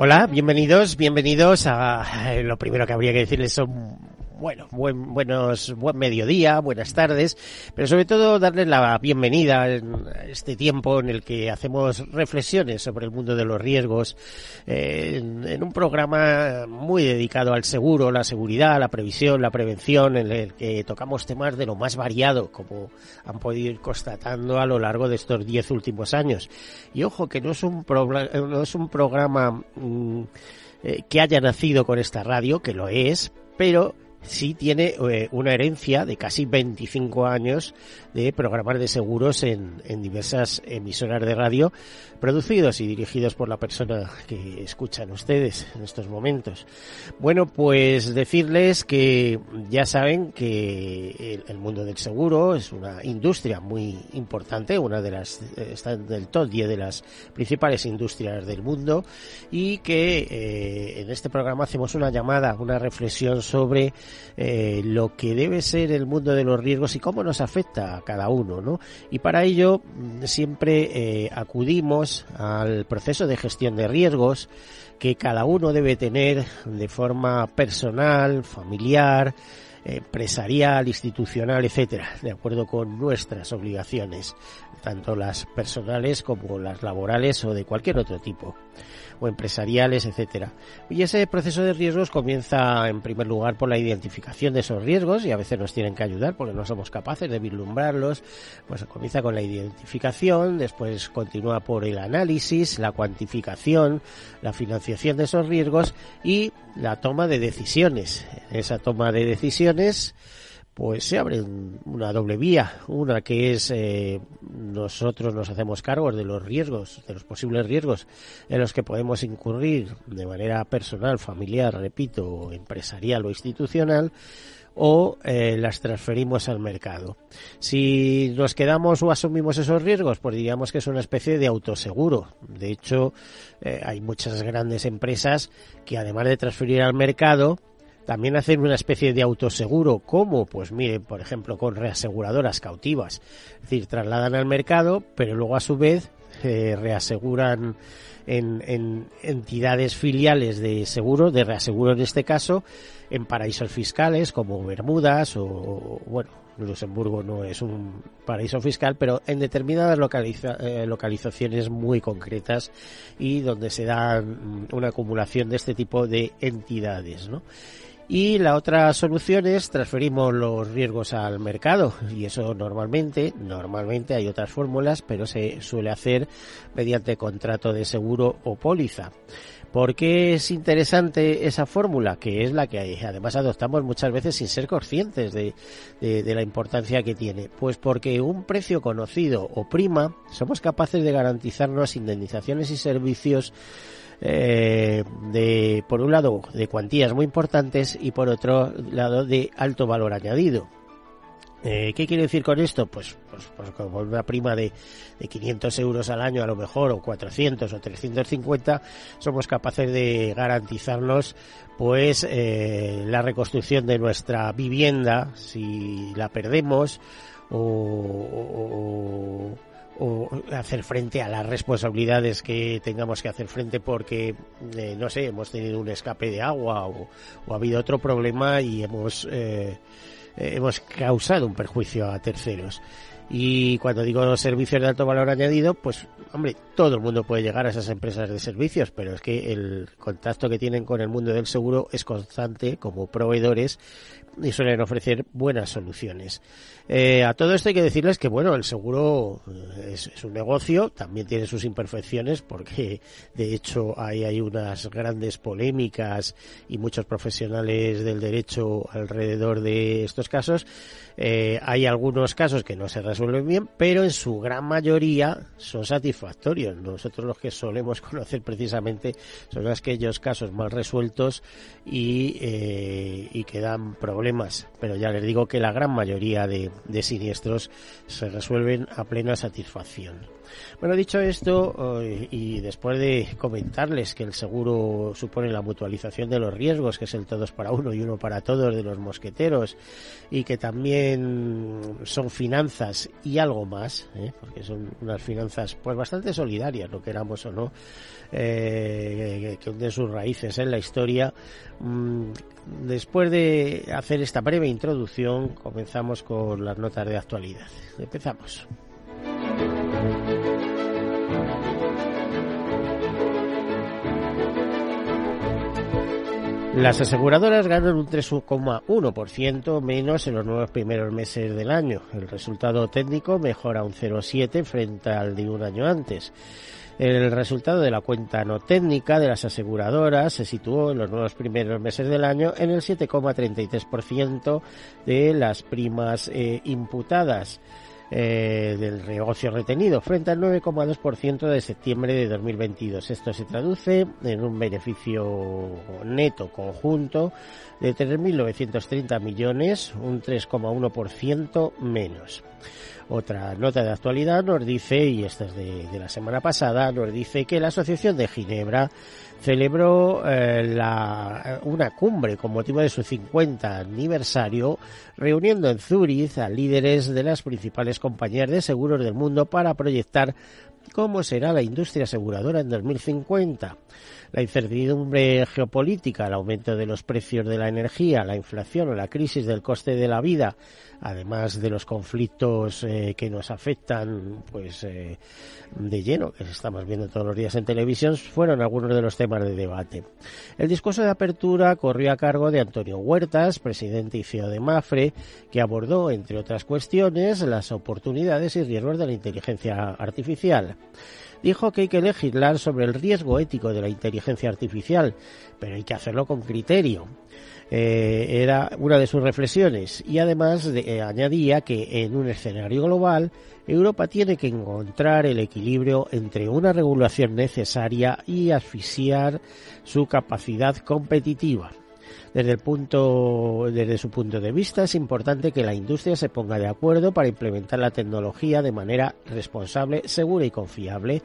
Hola, bienvenidos, bienvenidos a eh, lo primero que habría que decirles son bueno, buen, buenos, buen mediodía, buenas tardes, pero sobre todo darles la bienvenida en este tiempo en el que hacemos reflexiones sobre el mundo de los riesgos, eh, en, un programa muy dedicado al seguro, la seguridad, la previsión, la prevención, en el que tocamos temas de lo más variado, como han podido ir constatando a lo largo de estos diez últimos años. Y ojo, que no es un, no es un programa mm, eh, que haya nacido con esta radio, que lo es, pero sí tiene eh, una herencia de casi 25 años de programas de seguros en, en, diversas emisoras de radio producidos y dirigidos por la persona que escuchan ustedes en estos momentos. Bueno, pues decirles que ya saben que el, mundo del seguro es una industria muy importante, una de las, está del top 10 de las principales industrias del mundo y que eh, en este programa hacemos una llamada, una reflexión sobre eh, lo que debe ser el mundo de los riesgos y cómo nos afecta a cada uno, ¿no? Y para ello mm, siempre eh, acudimos al proceso de gestión de riesgos que cada uno debe tener de forma personal, familiar, empresarial, institucional, etcétera, de acuerdo con nuestras obligaciones, tanto las personales como las laborales o de cualquier otro tipo o empresariales, etcétera. Y ese proceso de riesgos comienza en primer lugar por la identificación de esos riesgos y a veces nos tienen que ayudar porque no somos capaces de vislumbrarlos. Pues comienza con la identificación, después continúa por el análisis, la cuantificación, la financiación de esos riesgos y la toma de decisiones. esa toma de decisiones pues se abre una doble vía. Una que es eh, nosotros nos hacemos cargo de los riesgos, de los posibles riesgos en los que podemos incurrir de manera personal, familiar, repito, empresarial o institucional o eh, las transferimos al mercado. Si nos quedamos o asumimos esos riesgos, pues diríamos que es una especie de autoseguro. De hecho, eh, hay muchas grandes empresas que además de transferir al mercado, también hacen una especie de autoseguro, como, pues mire, por ejemplo, con reaseguradoras cautivas. Es decir, trasladan al mercado, pero luego a su vez eh, reaseguran en, entidades filiales de seguro, de reaseguro en este caso, en paraísos fiscales como Bermudas o, bueno, Luxemburgo no es un paraíso fiscal, pero en determinadas eh, localizaciones muy concretas y donde se da una acumulación de este tipo de entidades, ¿no? Y la otra solución es transferimos los riesgos al mercado. Y eso normalmente, normalmente hay otras fórmulas, pero se suele hacer mediante contrato de seguro o póliza. ¿Por qué es interesante esa fórmula? Que es la que además adoptamos muchas veces sin ser conscientes de, de, la importancia que tiene. Pues porque un precio conocido o prima somos capaces de garantizarnos indemnizaciones y servicios eh, de, por un lado, de cuantías muy importantes y por otro lado, de alto valor añadido. Eh, ¿Qué quiere decir con esto? Pues, pues, pues como una prima de, de 500 euros al año a lo mejor, o 400 o 350, somos capaces de garantizarnos pues eh, la reconstrucción de nuestra vivienda si la perdemos o hacer frente a las responsabilidades que tengamos que hacer frente porque, eh, no sé, hemos tenido un escape de agua o, ha habido otro problema y hemos, eh, eh, hemos causado un perjuicio a terceros. Y cuando digo servicios de alto valor añadido, pues, hombre, todo el mundo puede llegar a esas empresas de servicios, pero es que el contacto que tienen con el mundo del seguro es constante como proveedores y suelen ofrecer buenas soluciones. Eh, a todo esto hay que decirles que, bueno, el seguro eh, es, un negocio, también tiene sus imperfecciones, porque de hecho hay, hay unas grandes polémicas y muchos profesionales del derecho alrededor de estos casos. Eh, hay algunos casos que no se resuelven bien, pero en su gran mayoría son satisfactorios. Nosotros los que solemos conocer precisamente son aquellos casos mal resueltos y, y que dan problemas. Pero ya les digo que la gran mayoría de, de siniestros se resuelven a plena satisfacción. Bueno, dicho esto, eh, y después de comentarles que el seguro supone la mutualización de los riesgos, que es el todos para uno y uno para todos de los mosqueteros, y que también son finanzas y algo más, ¿eh? porque son unas finanzas pues bastante solidarias, lo queramos o no, eh, que hunden sus raíces en la historia. Mm, después de hacer esta breve introducción, comenzamos con las notas de actualidad. Empezamos. Las aseguradoras ganan un 3,1% menos en los nuevos primeros meses del año. El resultado técnico mejora un 0,7 frente al de un año antes. El resultado de la cuenta no técnica de las aseguradoras se situó en los nuevos primeros meses del año en el 7,33% de las primas eh, imputadas. Eh, del negocio retenido frente al 9,2% de septiembre de 2022. Esto se traduce en un beneficio neto conjunto de 3.930 millones, un 3,1% menos. Otra nota de actualidad nos dice, y esta es de, la semana pasada, nos dice que la Asociación de Ginebra celebró eh, la, una cumbre con motivo de su 50 aniversario, reuniendo en Zúrich a líderes de las principales compañías de seguros del mundo para proyectar cómo será la industria aseguradora en 2050 la incertidumbre geopolítica, el aumento de los precios de la energía, la inflación o la crisis del coste de la vida, además de los conflictos eh, que nos afectan pues eh, de lleno, que estamos viendo todos los días en televisión, fueron algunos de los temas de debate. El discurso de apertura corrió a cargo de Antonio Huertas, presidente y CEO de Mafre, que abordó, entre otras cuestiones, las oportunidades y riesgos de la inteligencia artificial dijo que hay que legislar sobre el riesgo ético de la inteligencia artificial, pero hay que hacerlo con criterio. Eh, era una de sus reflexiones y además eh, añadía que en un escenario global Europa tiene que encontrar el equilibrio entre una regulación necesaria y asfixiar su capacidad competitiva. Desde, su punto de vista es importante que la industria se ponga de acuerdo para implementar la tecnología de manera responsable, segura y confiable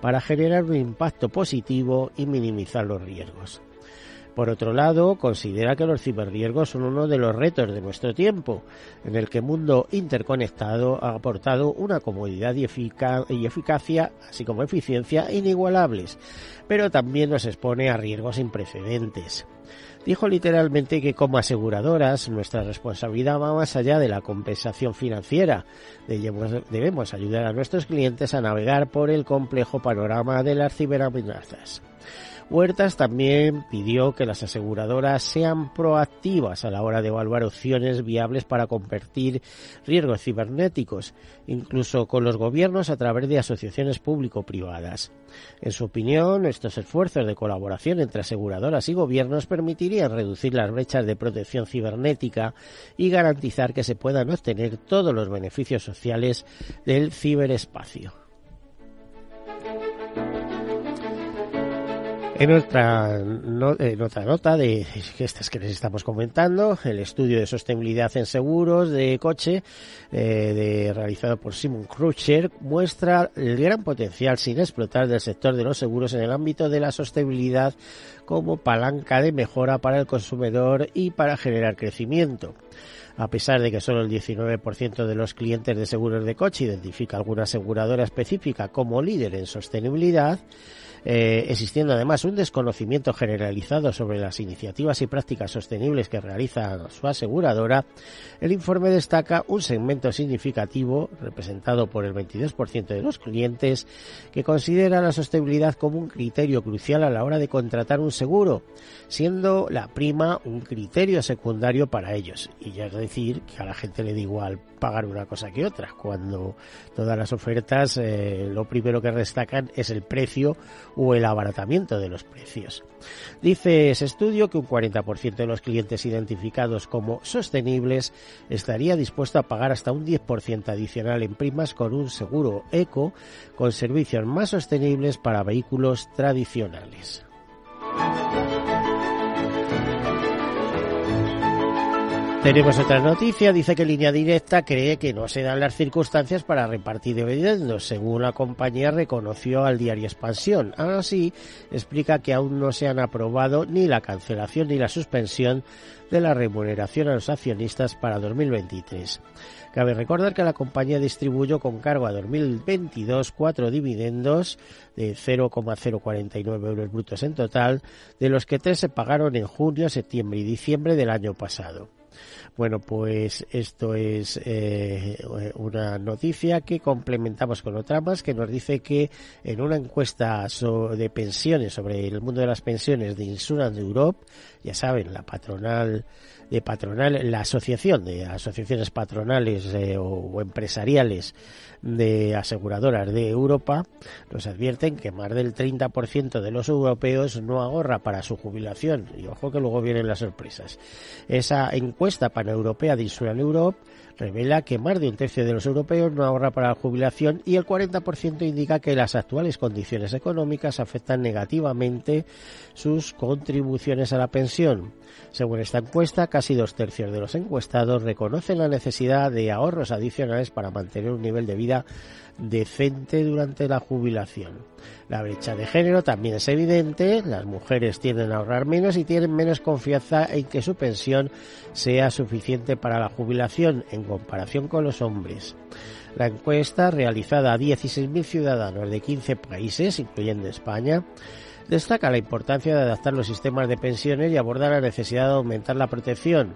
para generar un impacto positivo y minimizar los riesgos. Por otro lado, considera que los ciberriesgos son uno de los retos de nuestro tiempo, en el que el mundo interconectado ha aportado una comodidad y, y, eficacia, así como eficiencia, inigualables, pero también nos expone a riesgos sin precedentes. Dijo literalmente que como aseguradoras nuestra responsabilidad va más allá de la compensación financiera. Debemos ayudar a nuestros clientes a navegar por el complejo panorama de las ciberamenazas. Huertas también pidió que las aseguradoras sean proactivas a la hora de evaluar opciones viables para convertir riesgos cibernéticos, incluso con los gobiernos a través de asociaciones público-privadas. En su opinión, estos esfuerzos de colaboración entre aseguradoras y gobiernos permitirían reducir las brechas de protección cibernética y garantizar que se puedan obtener todos los beneficios sociales del ciberespacio. En otra, nota de estas que les estamos comentando, el estudio de sostenibilidad en seguros de coche eh, de, realizado por Simon Crutcher muestra el gran potencial sin explotar del sector de los seguros en el ámbito de la sostenibilidad como palanca de mejora para el consumidor y para generar crecimiento. A pesar de que solo el 19% de los clientes de seguros de coche identifica alguna aseguradora específica como líder en sostenibilidad, eh, existiendo además un desconocimiento generalizado sobre las iniciativas y prácticas sostenibles que realiza su aseguradora, el informe destaca un segmento significativo, representado por el 22% de los clientes, que considera la sostenibilidad como un criterio crucial a la hora de contratar un seguro, siendo la prima un criterio secundario para ellos. Y ya decir que a la gente le da igual pagar una cosa que otra, cuando todas las ofertas eh, lo primero que destacan es el precio o el abaratamiento de los precios. Dice ese estudio que un 40% de los clientes identificados como sostenibles estaría dispuesto a pagar hasta un 10% adicional en primas con un seguro eco con servicios más sostenibles para vehículos tradicionales. Tenemos otra noticia, dice que Línea Directa cree que no se dan las circunstancias para repartir dividendos, según la compañía reconoció al diario Expansión. Así, explica que aún no se han aprobado ni la cancelación ni la suspensión de la remuneración a los accionistas para 2023. Cabe recordar que la compañía distribuyó con cargo a 2022 cuatro dividendos de 0,049 euros brutos en total, de los que tres se pagaron en junio, septiembre y diciembre del año pasado. Bueno, pues esto es eh, una noticia que complementamos con otra más que nos dice que en una encuesta de pensiones sobre el mundo de las pensiones de Insurance Europe, ya saben, la patronal de patronal, la asociación de asociaciones patronales eh, o, empresariales de aseguradoras de Europa nos advierten que más del 30% de los europeos no ahorra para su jubilación. Y ojo que luego vienen las sorpresas. Esa encuesta paneuropea de Insurance Europe revela que más de un tercio de los europeos no ahorra para la jubilación y el 40% indica que las actuales condiciones económicas afectan negativamente sus contribuciones a la pensión. Según esta encuesta, casi dos tercios de los encuestados reconocen la necesidad de ahorros adicionales para mantener un nivel de vida decente durante la jubilación. La brecha de género también es evidente, las mujeres tienden a ahorrar menos y tienen menos confianza en que su pensión sea suficiente para la jubilación en comparación con los hombres. La encuesta, realizada a 16.000 ciudadanos de 15 países, incluyendo España, destaca la importancia de adaptar los sistemas de pensiones y abordar la necesidad de aumentar la protección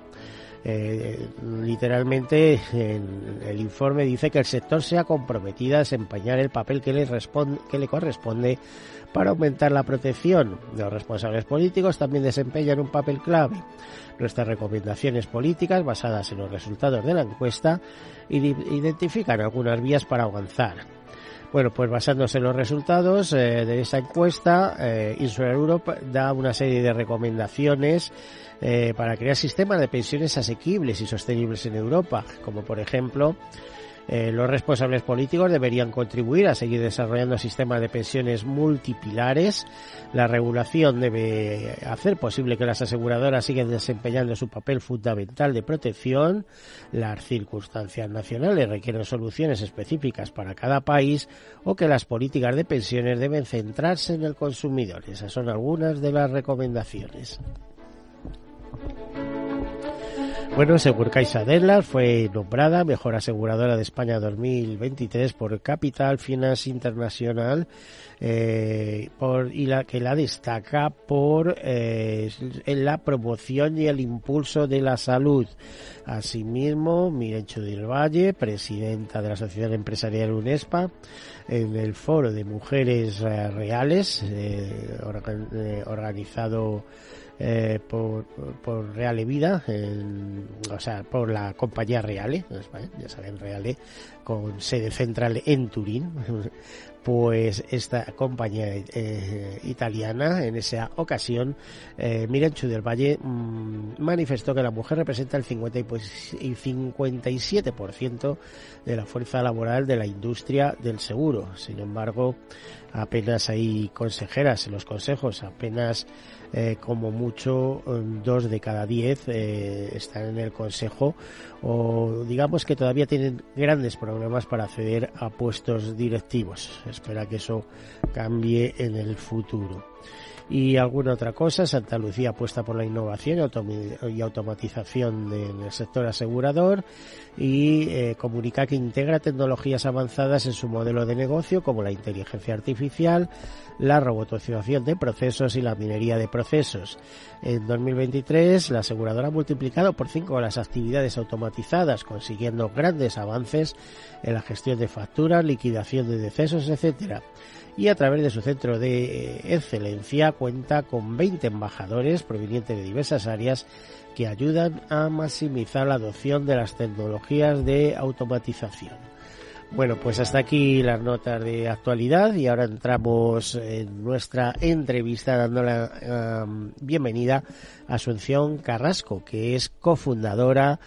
eh, literalmente el informe dice que el sector se ha comprometido a desempeñar el papel que le, que le corresponde para aumentar la protección. Los responsables políticos también desempeñan un papel clave. Nuestras recomendaciones políticas, basadas en los resultados de la encuesta, identifican algunas vías para avanzar. Bueno, pues basándose en los resultados eh, de esa encuesta, eh, Europe da una serie de recomendaciones eh, para crear sistemas de pensiones asequibles y sostenibles en Europa, como por ejemplo eh, los responsables políticos deberían contribuir a seguir desarrollando sistemas de pensiones multipilares. La regulación debe hacer posible que las aseguradoras sigan desempeñando su papel fundamental de protección. Las circunstancias nacionales requieren soluciones específicas para cada país o que las políticas de pensiones deben centrarse en el consumidor. Esas son algunas de las recomendaciones. Bueno, según Caixa fue nombrada mejor aseguradora de España 2023 por Capital Finance International eh, por, y la que la destaca por eh, en la promoción y el impulso de la salud. Asimismo, Mirencho del Valle, presidenta de la Sociedad Empresarial UNESPA, en el foro de mujeres eh, reales eh, organizado eh, por, por Reale Vida, o sea, por la compañía Reale, ya saben, Reale, con sede central en Turín, pues esta compañía eh, italiana en esa ocasión, eh, Miranchu del Valle mm, manifestó que la mujer representa el 50 y 57% de la fuerza laboral de la industria del seguro. Sin embargo, apenas hay consejeras en los consejos, apenas eh, como mucho dos de cada diez eh, están en el consejo o digamos que todavía tienen grandes problemas para acceder a puestos directivos. Espera que eso cambie en el futuro y alguna otra cosa. Santa Lucía apuesta por la innovación y automatización del sector asegurador y eh, comunica que integra tecnologías avanzadas en su modelo de negocio como la inteligencia artificial, la robotización de procesos y la minería de procesos. En 2023 la aseguradora ha multiplicado por cinco las actividades automatizadas, consiguiendo grandes avances en la gestión de facturas, liquidación de decesos, etcétera y a través de su centro de excelencia cuenta con 20 embajadores provenientes de diversas áreas que ayudan a maximizar la adopción de las tecnologías de automatización. Bueno, pues hasta aquí las notas de actualidad y ahora entramos en nuestra entrevista dando la bienvenida a Asunción Carrasco, que es cofundadora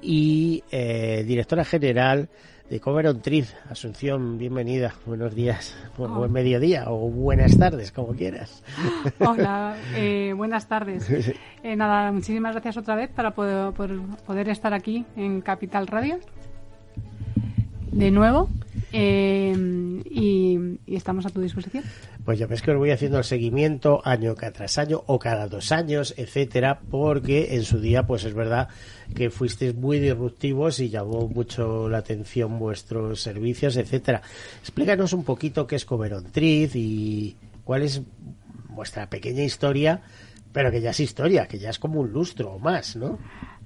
y eh, directora general de Triz. Asunción, bienvenida. Buenos días, buen, buen mediodía o buenas tardes, como quieras. Hola, eh, buenas tardes. Eh, nada, muchísimas gracias otra vez para poder estar aquí en Capital Radio de nuevo eh, y, estamos a tu disposición. Pues ya ves que os voy haciendo el seguimiento año tras año o cada dos años, etcétera, porque en su día, pues es verdad que fuisteis muy disruptivos y llamó mucho la atención vuestros servicios, etcétera. Explícanos un poquito qué es Coverontriz y cuál es vuestra pequeña historia, pero que ya es historia, que ya es como un lustro o más, ¿no?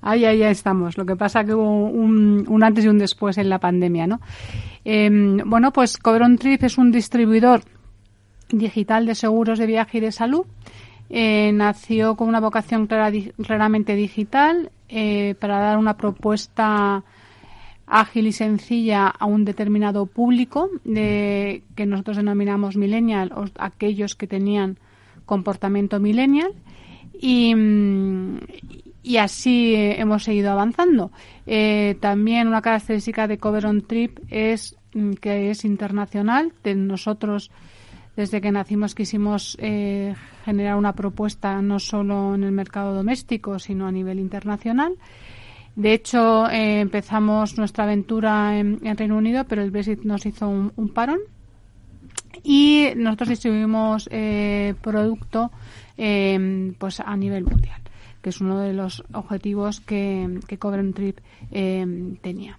Ahí, ahí estamos. Lo que pasa que hubo un, antes y un después en la pandemia, ¿no? Eh, bueno, pues Coverontriz es un distribuidor digital de seguros de viaje y de salud. Eh, nació con una vocación clara, claramente digital eh, para dar una propuesta ágil y sencilla a un determinado público de, que nosotros denominamos millennial o aquellos que tenían comportamiento millennial y, y así eh, hemos seguido avanzando. Eh, también una característica de Cover on Trip es mm, que es internacional. Nosotros, desde que nacimos, quisimos eh, generar una propuesta no solo en el mercado doméstico, sino a nivel internacional. De hecho, empezamos nuestra aventura en, Reino Unido, pero el Brexit nos hizo un, un parón. Y nosotros distribuimos producto pues a nivel mundial que es uno de los objetivos que, que Trip eh, tenía.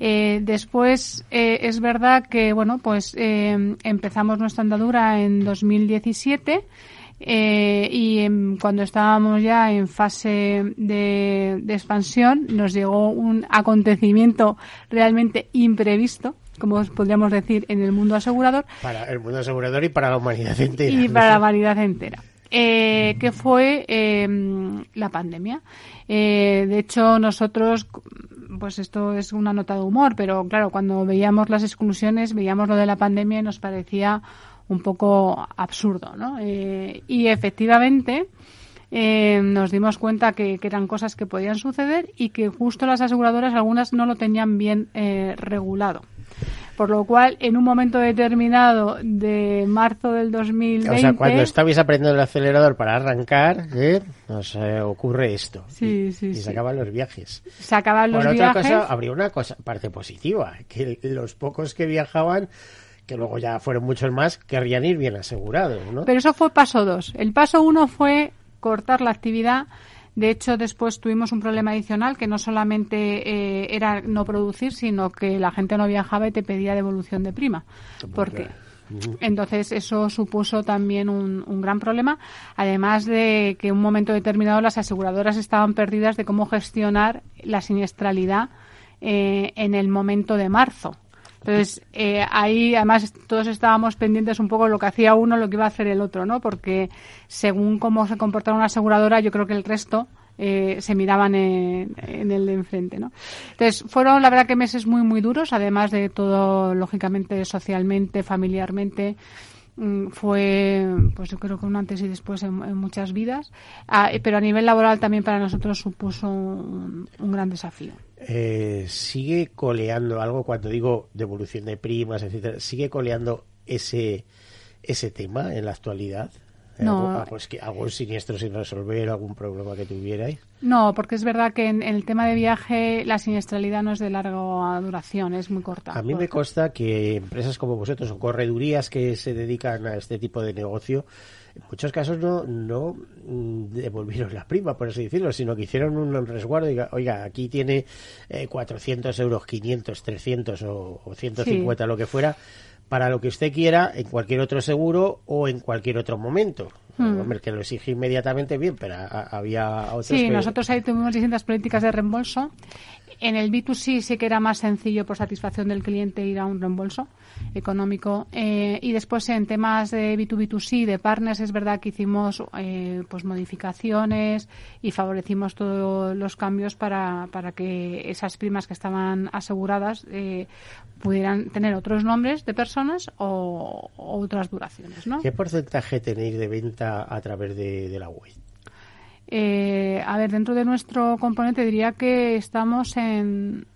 Eh, después eh, es verdad que bueno pues eh, empezamos nuestra andadura en 2017 eh, y en, cuando estábamos ya en fase de, de, expansión nos llegó un acontecimiento realmente imprevisto como podríamos decir en el mundo asegurador. Para el mundo asegurador y para la humanidad entera y para la humanidad entera eh, que fue eh, la pandemia. Eh, de hecho, nosotros, pues esto es una nota de humor, pero claro, cuando veíamos las exclusiones, veíamos lo de la pandemia y nos parecía un poco absurdo, ¿no? Eh, y efectivamente, eh, nos dimos cuenta que, que, eran cosas que podían suceder y que justo las aseguradoras algunas no lo tenían bien eh, regulado. Por lo cual, en un momento determinado de marzo del 2020... O sea, cuando estabais aprendiendo el acelerador para arrancar, ¿eh? nos eh, ocurre esto. Sí, y, sí, y sí. se acaban los viajes. Se acaban los Por viajes. otra cosa, habría una cosa, parte positiva, que los pocos que viajaban que luego ya fueron muchos más, querrían ir bien asegurados, ¿no? Pero eso fue paso dos. El paso uno fue cortar la actividad de hecho, después tuvimos un problema adicional que no solamente eh, era no producir, sino que la gente no viajaba y te pedía devolución de prima. Porque entonces eso supuso también un, un, gran problema, además de que en un momento determinado las aseguradoras estaban perdidas de cómo gestionar la siniestralidad eh, en el momento de marzo. Entonces, eh, ahí además todos estábamos pendientes un poco de lo que hacía uno, lo que iba a hacer el otro, ¿no? Porque según cómo se comportaba una aseguradora, yo creo que el resto eh, se miraban en, el de enfrente, ¿no? Entonces, fueron la verdad que meses muy, muy duros, además de todo, lógicamente, socialmente, familiarmente, fue pues yo creo que un antes y después en, muchas vidas ah, pero a nivel laboral también para nosotros supuso un gran desafío eh, sigue coleando algo cuando digo devolución de primas etcétera. Sigue coleando ese ese tema en la actualidad no. ¿Algo, pues que, ¿Algún siniestro sin resolver, algún problema que tuvierais? No, porque es verdad que en, en, el tema de viaje la siniestralidad no es de larga duración, es muy corta. A mí me consta que empresas como vosotros o corredurías que se dedican a este tipo de negocio, en muchos casos no, no devolvieron la prima, por así decirlo, sino que hicieron un resguardo y, oiga, aquí tiene eh, 400 euros, 500, 300 o, o 150, sí. lo que fuera para lo que usted quiera en cualquier otro seguro o en cualquier otro momento. Hmm. Hombre, que lo exige inmediatamente bien, pero a, a, había otros Sí, que... nosotros ahí tuvimos distintas políticas de reembolso. En el B2C sí que era más sencillo por satisfacción del cliente ir a un reembolso económico. Eh, y después en temas de B2B2C, de partners, es verdad que hicimos eh, pues modificaciones y favorecimos todos los cambios para, para que esas primas que estaban aseguradas eh, pudieran tener otros nombres de personas o, otras duraciones. ¿no? ¿Qué porcentaje tenéis de venta a través de, la web? A ver, dentro de nuestro componente diría que estamos en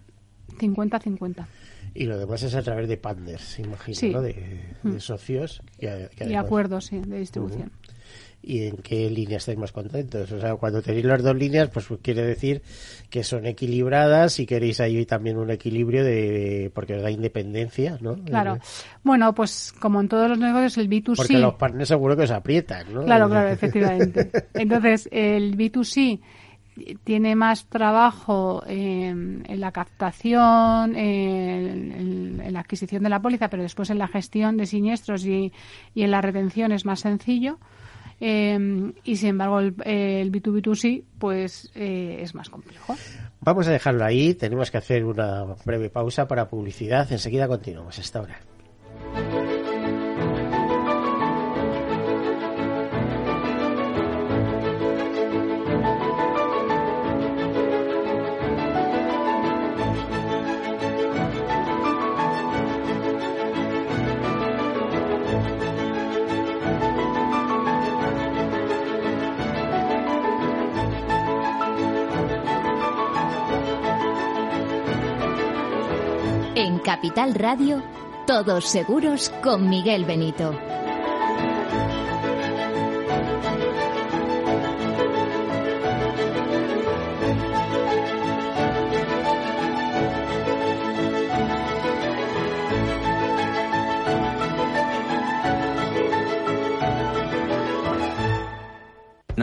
50-50. Y lo demás es a través de partners, imagino, De, mm. socios. y acuerdos, sí, de distribución. ¿Y en qué línea estáis más contentos? O sea, cuando tenéis las dos líneas, pues quiere decir que son equilibradas y queréis ahí también un equilibrio de porque os da independencia, ¿no? Claro. Bueno, pues como en todos los negocios, el B2C... Porque los partners seguro que os aprietan, ¿no? Claro, claro, efectivamente. Entonces, el B2C tiene más trabajo en, la captación, en, la adquisición de la póliza, pero después en la gestión de siniestros y, en la retención es más sencillo. Eh, y sin embargo el, el B2B2C pues eh, es más complejo. Vamos a dejarlo ahí, tenemos que hacer una breve pausa para publicidad, enseguida continuamos hasta ahora. Radio, Todos Seguros con Miguel Benito.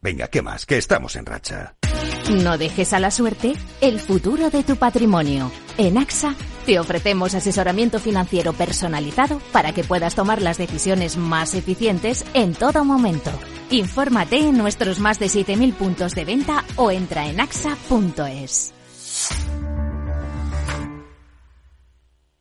Venga, ¿qué más? Que estamos en racha. No dejes a la suerte el futuro de tu patrimonio. En AXA te ofrecemos asesoramiento financiero personalizado para que puedas tomar las decisiones más eficientes en todo momento. Infórmate en nuestros más de 7.000 puntos de venta o entra en axa.es.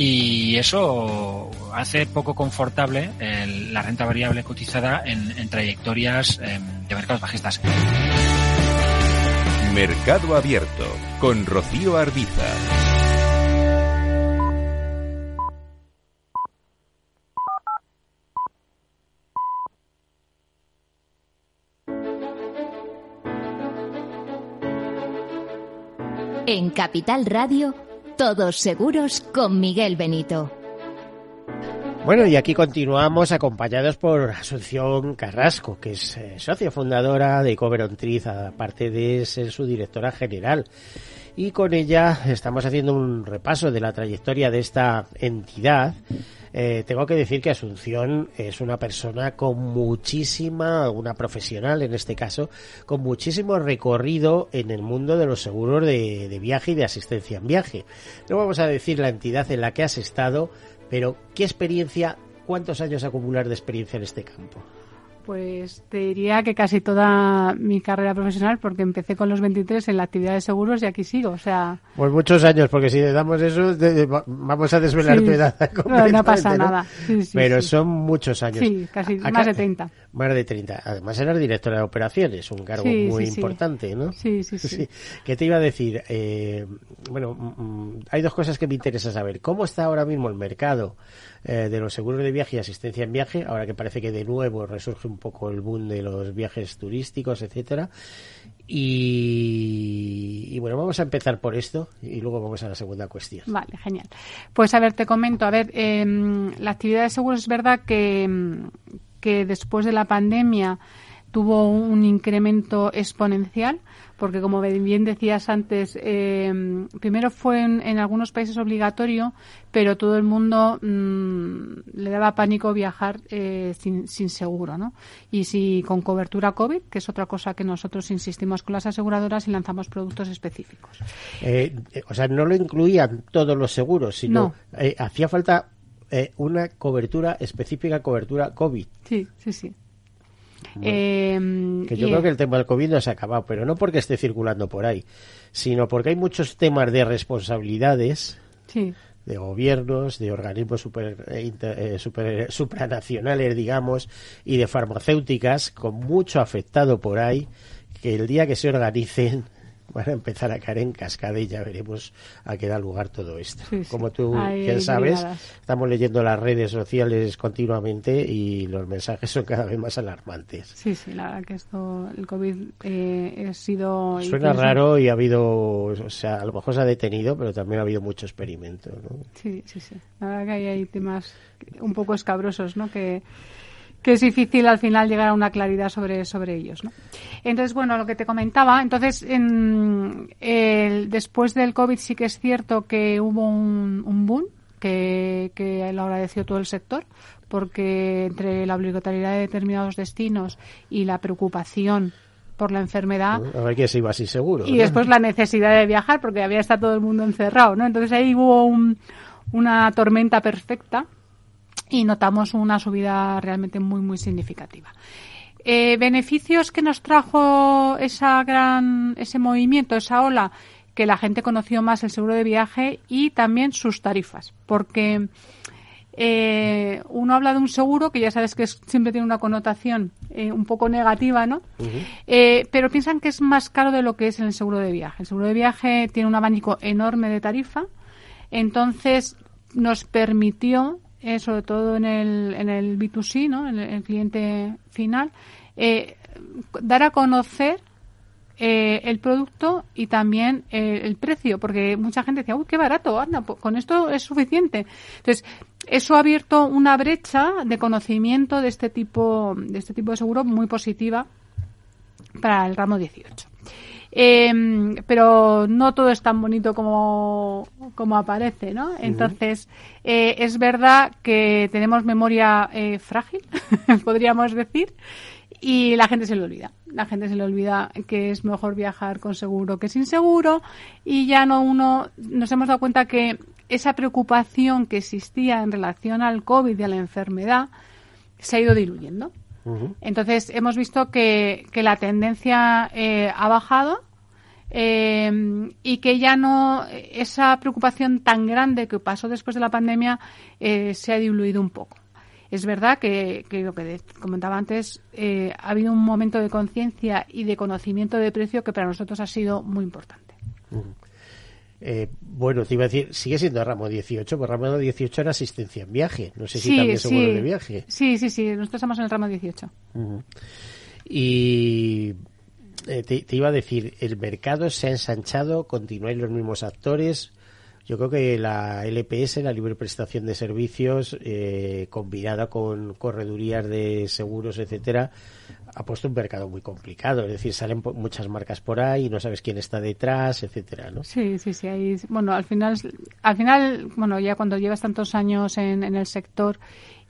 Y eso hace poco confortable el, la renta variable cotizada en, en trayectorias eh, de mercados bajistas. Mercado Abierto con Rocío Arbiza. En Capital Radio, todos seguros con Miguel Benito. Bueno, y aquí continuamos acompañados por Asunción Carrasco, que es eh, socia fundadora de Coveron Triz, aparte de ser su directora general. Y con ella estamos haciendo un repaso de la trayectoria de esta entidad. Eh, tengo que decir que Asunción es una persona con muchísima, una profesional en este caso, con muchísimo recorrido en el mundo de los seguros de, de viaje y de asistencia en viaje. No vamos a decir la entidad en la que has estado, pero, ¿qué experiencia, cuántos años acumular de experiencia en este campo? Pues te diría que casi toda mi carrera profesional, porque empecé con los 23 en la actividad de seguros y aquí sigo, o sea... Pues muchos años, porque si le damos eso, de, de, vamos a desvelar sí, tu edad. No, no pasa ¿no? nada. Sí, sí, Pero son muchos años. Sí, casi Acá, más de 30. Más de 30. Además eras directora de operaciones, un cargo muy importante, ¿no? Sí, sí, sí. ¿Qué te iba a decir? Eh, bueno, mm, hay dos cosas que me interesa saber. ¿Cómo está ahora mismo el mercado? Eh, de los seguros de viaje y asistencia en viaje, ahora que parece que de nuevo resurge un poco el boom de los viajes turísticos, etcétera. Y, bueno, vamos a empezar por esto y luego vamos a la segunda cuestión. Vale, genial. Pues a ver, te comento, a ver, eh, la actividad de seguros es verdad que, que después de la pandemia tuvo un incremento exponencial porque como bien decías antes, eh, primero fue en, en, algunos países obligatorio, pero todo el mundo mmm, le daba pánico viajar eh, sin, sin, seguro, ¿no? Y si con cobertura COVID, que es otra cosa que nosotros insistimos con las aseguradoras y lanzamos productos específicos. Eh, o sea, no lo incluían todos los seguros, sino no. Eh, hacía falta una cobertura específica, cobertura COVID. Sí, sí, sí. Bueno, eh, que yo creo que el tema del COVID no se ha acabado, pero no porque esté circulando por ahí, sino porque hay muchos temas de responsabilidades sí. de gobiernos, de organismos super, eh, super, supranacionales, digamos, y de farmacéuticas con mucho afectado por ahí, que el día que se organicen van a empezar a caer en cascada y ya veremos a qué da lugar todo esto. Sí, sí. Como tú Hay bien sabes, estamos leyendo las redes sociales continuamente y los mensajes son cada vez más alarmantes. Sí, sí, la verdad que esto, el COVID eh, ha sido... Suena raro y ha habido, o sea, a lo mejor se ha detenido, pero también ha habido mucho experimento, ¿no? Sí, sí, sí. La verdad que ahí hay temas un poco escabrosos, ¿no? Que que es difícil al final llegar a una claridad sobre, sobre ellos. ¿no? Entonces, bueno, lo que te comentaba, entonces, en, el, después del COVID sí que es cierto que hubo un, un boom que, que lo agradeció todo el sector, porque entre la obligatoriedad de determinados destinos y la preocupación por la enfermedad. A ver que se iba así seguro. Y ¿no? después la necesidad de viajar, porque había estado todo el mundo encerrado, ¿no? Entonces ahí hubo un, una tormenta perfecta y notamos una subida realmente muy, muy significativa. Eh, beneficios que nos trajo esa gran, ese movimiento, esa ola, que la gente conoció más el seguro de viaje y también sus tarifas, porque eh, uno habla de un seguro que ya sabes que es, siempre tiene una connotación eh, un poco negativa, ¿no? Uh -huh. eh, pero piensan que es más caro de lo que es el seguro de viaje. El seguro de viaje tiene un abanico enorme de tarifa, entonces nos permitió eh, sobre todo en el, en el B2C, ¿no? en el, cliente final, eh, dar a conocer eh, el producto y también eh, el precio, porque mucha gente decía, uy, qué barato, anda, con esto es suficiente. Entonces, eso ha abierto una brecha de conocimiento de este tipo de este tipo de seguro muy positiva para el ramo 18. Eh, pero no todo es tan bonito como, como aparece, ¿no? Entonces, eh, es verdad que tenemos memoria eh, frágil, podríamos decir, y la gente se le olvida. La gente se le olvida que es mejor viajar con seguro que sin seguro y ya no uno nos hemos dado cuenta que esa preocupación que existía en relación al COVID y a la enfermedad se ha ido diluyendo. Entonces hemos visto que, que la tendencia eh, ha bajado eh, y que ya no esa preocupación tan grande que pasó después de la pandemia eh, se ha diluido un poco. Es verdad que, lo que comentaba antes, eh, ha habido un momento de conciencia y de conocimiento de precio que para nosotros ha sido muy importante. Bueno, te iba a decir, sigue siendo ramo 18, pues ramo 18 era asistencia en viaje. No sé si también seguro de viaje. Sí, sí, sí, nosotros estamos en el ramo 18. Y eh, te, iba a decir, el mercado se ha ensanchado, continúan los mismos actores. Yo creo que la LPS, la libre prestación de servicios, eh, combinada con corredurías de seguros, etcétera, ha puesto un mercado muy complicado. Es decir, salen muchas marcas por ahí no sabes quién está detrás, etcétera, ¿no? Sí, sí, sí. bueno, al final, al final, bueno, ya cuando llevas tantos años en el sector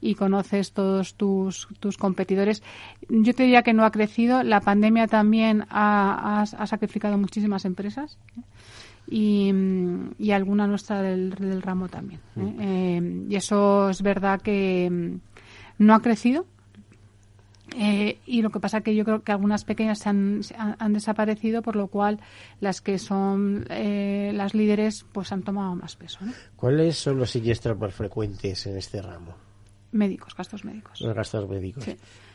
y conoces todos tus, tus competidores. Yo te diría que no ha crecido. La pandemia también ha, ha sacrificado muchísimas empresas y, y alguna nuestra del, del ramo también. ¿eh? Mm. Eh, y eso es verdad que mm, no ha crecido. Eh, y lo que pasa es que yo creo que algunas pequeñas han, han, desaparecido, por lo cual las que son las líderes pues han tomado más peso. ¿Cuáles son los siniestros más frecuentes en este ramo? Médicos, gastos médicos. Los gastos médicos.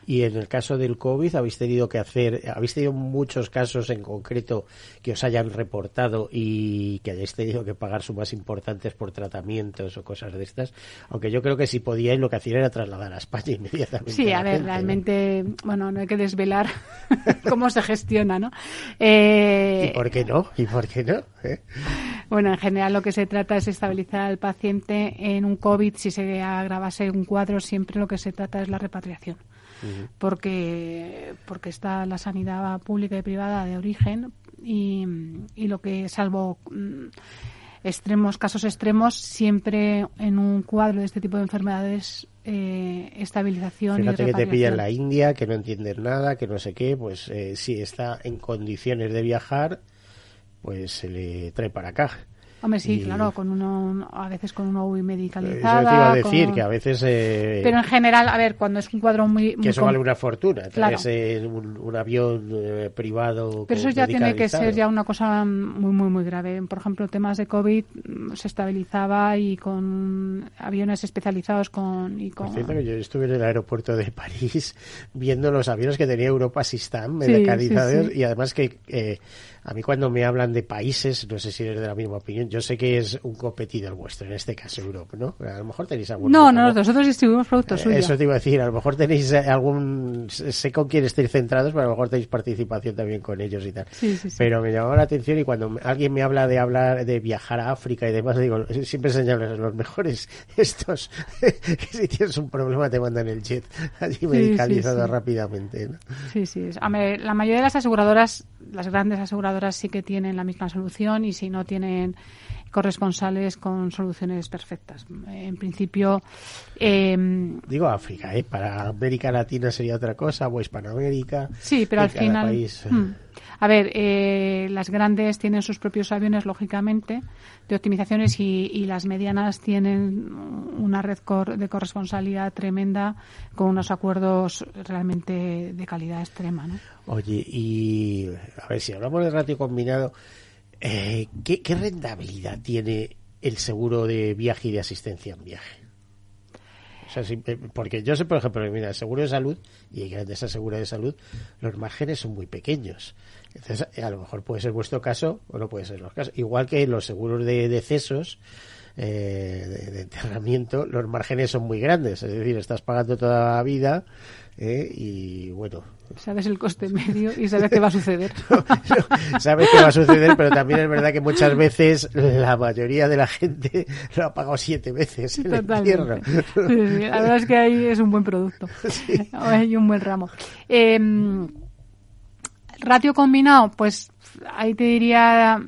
Y en el caso del COVID, ¿habéis tenido que hacer, habéis tenido muchos casos en concreto que os hayan reportado y que hayáis tenido que pagar sumas importantes por tratamientos o cosas de estas? Aunque yo creo que si podíais, lo que hacían era trasladar a España inmediatamente. Sí, a, ver, realmente, bueno, no hay que desvelar cómo se gestiona, ¿no? Eh... ¿Y por qué no? ¿Y por qué no? ¿Eh? Bueno, en general lo que se trata es estabilizar al paciente en un COVID. Si se agravase un cuadro, siempre lo que se trata es la repatriación porque, porque está la sanidad pública y privada de origen y, y lo que, salvo mm, extremos, casos extremos, siempre en un cuadro de este tipo de enfermedades eh, estabilización Fíjate que te pilla en la India, que no entiendes nada, que no sé qué, pues eh, si está en condiciones de viajar, pues se le trae para acá. Hombre, sí, claro, con uno, a veces con una UVI medicalizada. Eso te iba a decir, que a veces... Eh, pero en general, a ver, cuando es un cuadro muy... Que eso vale una fortuna, claro. un, un, avión eh, privado Pero eso ya tiene que ser ya una cosa muy, muy, muy grave. Por ejemplo, temas de COVID mm, se estabilizaba y con aviones especializados con... Y con... Por cierto, que yo estuve en el aeropuerto de París viendo los aviones que tenía Europa System medicalizados y además que... Eh, a mí cuando me hablan de países, no sé si eres de la misma opinión, yo sé que es un competidor vuestro, en este caso Europa, ¿no? A lo mejor tenéis algún... No, no, nosotros distribuimos productos eh, suyos. Eso te iba a decir, a lo mejor tenéis eh, algún... Sé con quién estáis centrados, pero a lo mejor tenéis participación también con ellos y tal. Sí, sí, sí. Pero me llamaba la atención y cuando alguien me habla de hablar de viajar a África y demás, digo, siempre señalan los mejores estos, que si tienes un problema te mandan el jet allí medicalizado rápidamente, ¿no? Sí, sí. A la mayoría de las aseguradoras, las grandes aseguradoras sí que tienen la misma solución y si no tienen corresponsales con soluciones perfectas. En principio. Em, Digo África, ¿eh? Para América Latina sería otra cosa, o Hispanoamérica. Sí, pero al final. Eh. Hmm. A ver, eh, las grandes tienen sus propios aviones, lógicamente, de optimizaciones y, las medianas tienen una red de corresponsalidad tremenda con unos acuerdos realmente de calidad extrema. ¿no? Oye, y a ver, si hablamos de ratio combinado, eh, ¿qué, rentabilidad tiene el seguro de viaje y de asistencia en viaje? Eh, porque yo sé, por ejemplo, mira, el seguro de salud y el grandes seguro de salud, los márgenes son muy pequeños. Entonces, a lo mejor puede ser vuestro caso o no puede ser los casos. Igual que los seguros de decesos, eh, de, enterramiento, los márgenes son muy grandes. Es decir, estás pagando toda la vida eh, y bueno. Sabes el coste medio y sabes qué va a suceder. sabes qué va a suceder, pero también es verdad que muchas veces la mayoría de la gente lo ha pagado siete veces en el entierro. la verdad es que ahí es un buen producto. Hay un buen ramo. Eh, ratio combinado, pues ahí te diría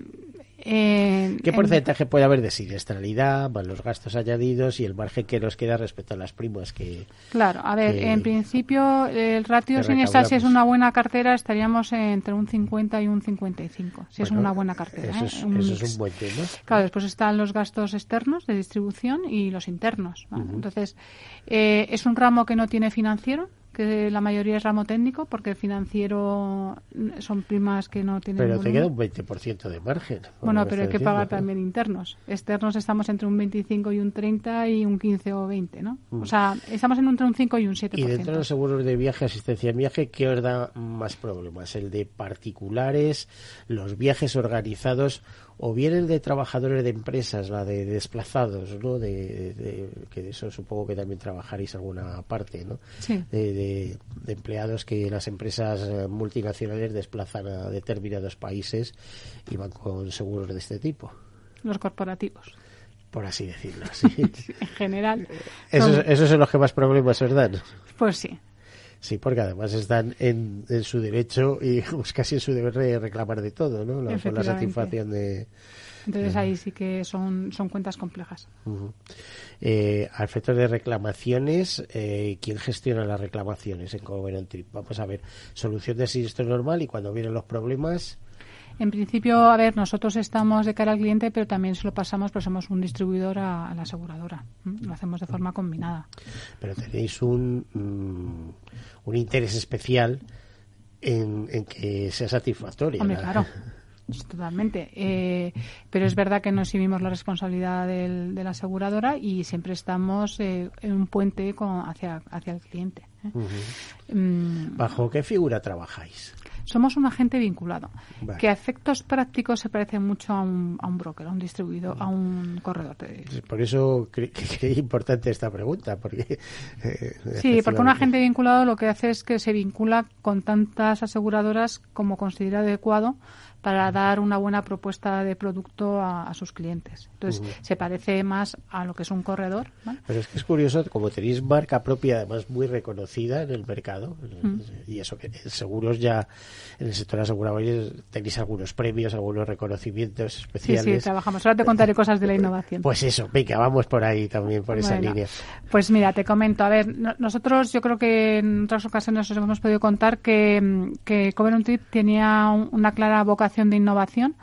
Eh, ¿Qué en- porcentaje puede haber de siniestralidad, más los gastos añadidos y el margen que nos queda respecto a las primas que... Claro, a ver, que- en principio el ratio siniestral, si es una buena cartera, estaríamos entre un 50 y un 55, si es una buena cartera. Eso ¿eh? es, Un eso es mix. un buen tema. Claro, después están los gastos externos de distribución y los internos. Entonces, eh, es un ramo que no tiene financiero, que la mayoría es ramo técnico, porque el financiero mm, son primas que no tienen Pero te queda un 20% de margen. Bueno, pero hay que pagar también internos. Externos estamos entre un 25 y un 30 y un 15 o 20, ¿no? Mm. O sea, estamos en entre un 5 y un 7%. Y dentro de los seguros de viaje, asistencia en viaje, ¿qué os da más problemas? ¿El de particulares, los viajes organizados o bien el de trabajadores de empresas, la de desplazados, ¿no? De, de- que de eso supongo que también trabajaréis alguna parte, ¿no? Sí. De, de- de empleados que las empresas eh, multinacionales desplazan a determinados países y van con seguros de este tipo, Los corporativos, por así decirlo. sí. en general. esos, son- esos son los que más problemas os dan. Pues sí. Sí, porque además están en, en su derecho y pues, casi en su deber de reclamar de todo, ¿no? La, por la satisfacción de... Entonces ahí sí que son, son cuentas complejas. Ujú. Eh, a efectos de reclamaciones, eh, ¿quién gestiona las reclamaciones en Covenant Trip? Vamos a ver, solución de siniestro normal y cuando vienen los problemas, En principio, a ver, nosotros estamos de cara al cliente, pero también se lo pasamos, pues somos un distribuidor a, a la aseguradora. Lo hacemos de forma combinada. pero tenéis un, mm, un interés especial en, en que sea satisfactoria. Hombre, la- claro. Totalmente. Eh, pero es verdad que no exhibimos la responsabilidad del- de la aseguradora y siempre estamos eh, en un puente con- hacia, hacia el cliente. ¿eh? Mm, ¿Bajo qué figura trabajáis? Somos un agente vinculado, Vale. que a efectos prácticos se parece mucho a un, a un broker, a un distribuidor, a un corredor. de- Por eso cre- creí importante esta pregunta, porque... eh, Sí, porque un agente vinculado lo que hace es que se vincula con tantas aseguradoras como considera adecuado para dar una buena propuesta de producto a, a sus clientes. Entonces, se parece más a lo que es un corredor. ¿vale? Pero es que es curioso, como tenéis marca propia, además muy reconocida en el mercado, y eso que en seguros ya, en el sector asegurador tenéis algunos premios, algunos reconocimientos Sí, especiales. sí, trabajamos. Ahora te contaré cosas de la innovación. Pues eso, venga, vamos por ahí también, por esa línea. Pues mira, te comento. A ver, no- nosotros yo creo que en otras ocasiones os hemos podido contar que, mm, que Covenant Trip tenía un- una clara vocación de innovación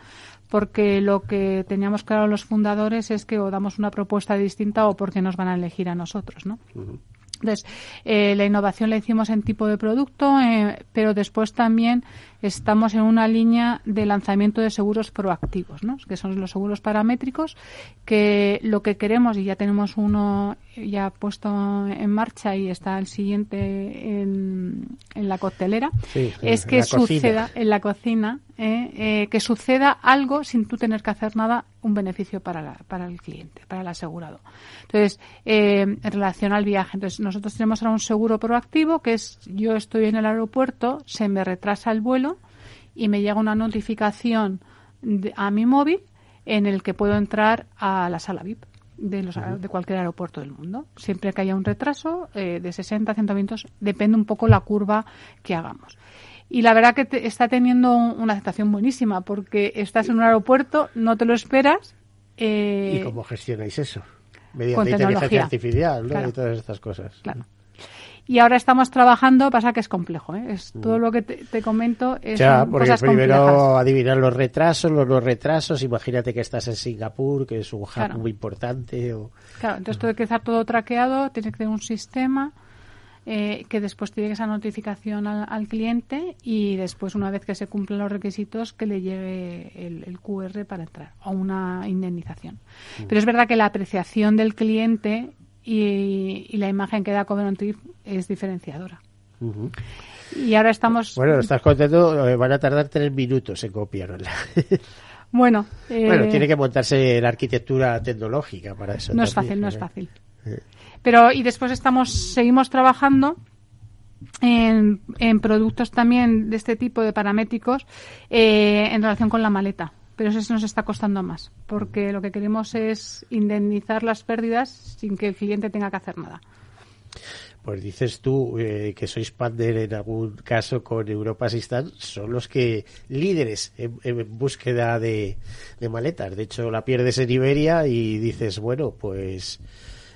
porque lo que teníamos claro los fundadores es que o damos una propuesta distinta o porque nos van a elegir a nosotros, ¿no? Entonces, eh, la innovación la hicimos en tipo de producto, eh, pero después también estamos en una línea de lanzamiento de seguros proactivos, ¿no? que son los seguros paramétricos, que lo que queremos, y ya tenemos uno ya puesto en marcha y está el siguiente en, en la coctelera, Sí, es que cocina. suceda en la cocina, eh, eh, que suceda algo sin tú tener que hacer nada, un beneficio para, la- para el cliente, para el asegurado. Entonces, eh, en relación al viaje, entonces nosotros tenemos ahora un seguro proactivo que es yo estoy en el aeropuerto, se me retrasa el vuelo y me llega una notificación de- a mi móvil en el que puedo entrar a la sala VIP de, los, de cualquier aeropuerto del mundo. Siempre que haya un retraso eh, de 60 a 120 minutos, depende un poco la curva que hagamos. Y la verdad que te- está teniendo un- una aceptación buenísima porque estás en un aeropuerto, no te lo esperas. eh, ¿Y cómo gestionáis eso? con Mediante inteligencia artificial, ¿no? Claro. Y todas estas cosas. Claro. Y ahora estamos trabajando, pasa que es complejo, ¿eh? Es, todo lo que te, te comento es Ya, porque cosas primero complejas. adivinar los retrasos, los retrasos. Imagínate que estás en Singapur, que es un hub Claro. muy importante. O... Claro, entonces tiene que estar todo traqueado, tiene que tener un sistema eh, que después te llegue esa notificación al, al cliente y después, una vez que se cumplen los requisitos, que le llegue el, el QR para entrar o una indemnización. Mm. Pero es verdad que la apreciación del cliente y, y la imagen que da Covenant Trip es diferenciadora. Y ahora estamos. Bueno, estás contando, eh, van a tardar tres minutos en copiarla. Bueno, eh, bueno, tiene que montarse la arquitectura tecnológica para eso. No es fácil, no es fácil. Eh. Pero y después estamos seguimos trabajando en, en productos también de este tipo de paramétricos eh, en relación con la maleta. Pero eso nos está costando más, porque lo que queremos es indemnizar las pérdidas sin que el cliente tenga que hacer nada. pues dices tú eh, que sois partner en algún caso con Europa Assistant, son los que líderes en, en búsqueda de, de, maletas. De hecho, la pierdes en Iberia y dices, bueno, pues